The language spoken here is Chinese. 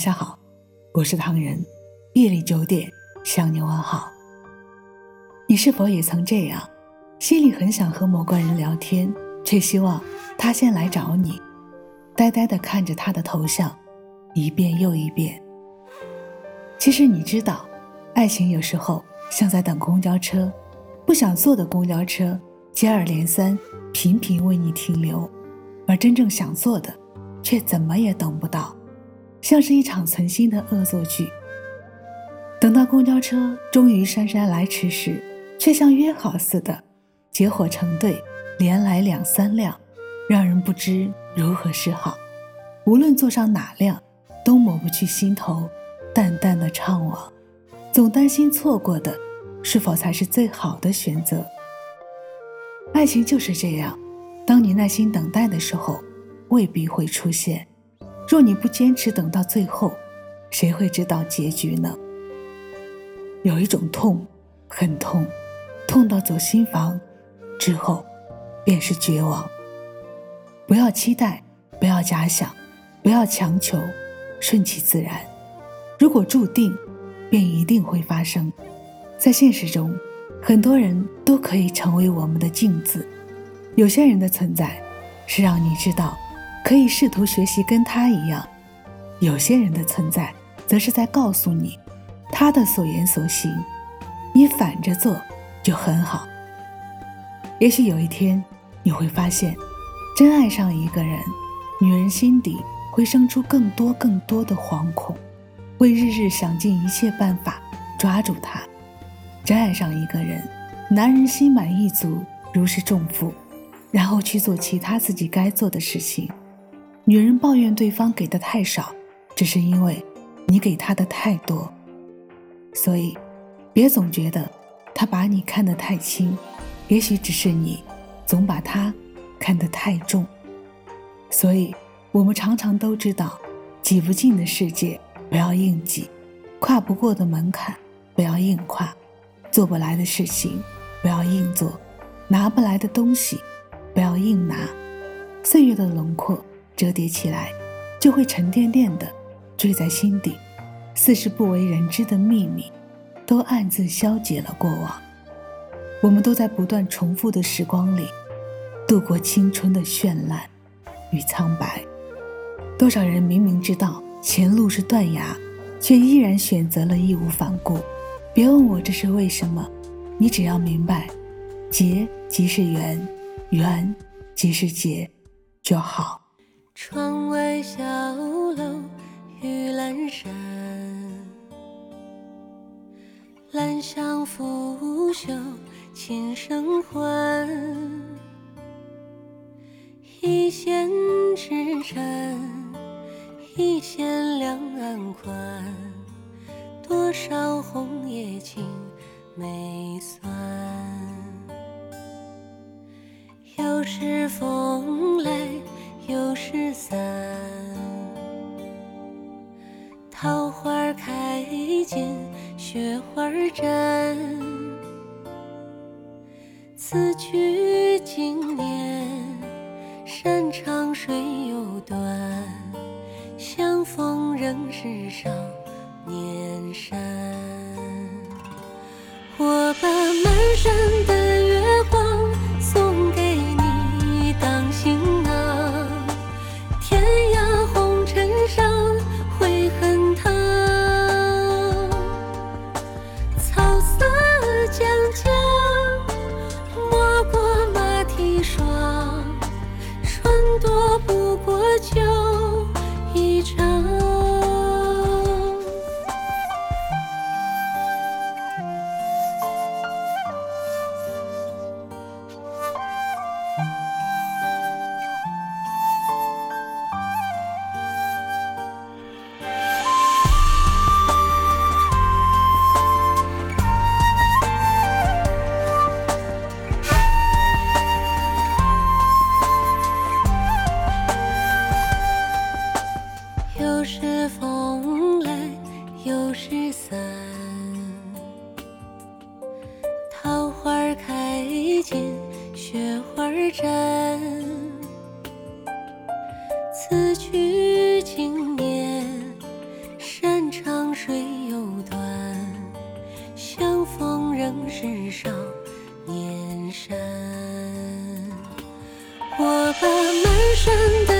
晚上好，我是唐人。夜里九点向你问好。你是否也曾这样，心里很想和某个人聊天，却希望他先来找你，呆呆地看着他的头像，一遍又一遍。其实你知道，爱情有时候像在等公交车，不想坐的公交车接二连三，频频为你停留，而真正想坐的，却怎么也等不到。像是一场存心的恶作剧。等到公交车终于姗姗来迟时，却像约好似的，结伙成对，连来两三辆，让人不知如何是好。无论坐上哪辆，都抹不去心头淡淡的怅惘，总担心错过的是否才是最好的选择。爱情就是这样，当你耐心等待的时候，未必会出现。若你不坚持等到最后，谁会知道结局呢？有一种痛，很痛，痛到走心房，之后，便是绝望。不要期待，不要假想，不要强求，顺其自然。如果注定，便一定会发生。在现实中，很多人都可以成为我们的镜子。有些人的存在，是让你知道。可以试图学习跟他一样，有些人的存在，则是在告诉你，他的所言所行，你反着做就很好。也许有一天，你会发现，真爱上一个人，女人心底会生出更多更多的惶恐，会日日想尽一切办法抓住他。真爱上一个人，男人心满意足，如释重负，然后去做其他自己该做的事情。女人抱怨对方给的太少，只是因为你给她的太多。所以，别总觉得他把你看得太轻，也许只是你总把他看得太重。所以，我们常常都知道，挤不进的世界不要硬挤，跨不过的门槛不要硬跨，做不来的事情不要硬做，拿不来的东西不要硬拿。岁月的轮廓。折叠起来，就会沉甸甸的坠在心底，似是不为人知的秘密，都暗自消解了过往。我们都在不断重复的时光里，度过青春的绚烂与苍白。多少人明明知道前路是断崖，却依然选择了义无反顾。别问我这是为什么，你只要明白，结即是缘，缘即是结，就好。窗外小楼玉阑珊，兰香拂袖琴声唤，一线之缠，一线两岸宽，多少红叶青梅酸，又是风来。又是散，桃花开尽雪花绽。此去雪花绽。此去经年，山长水又短，相逢仍是少年山。我把满山的。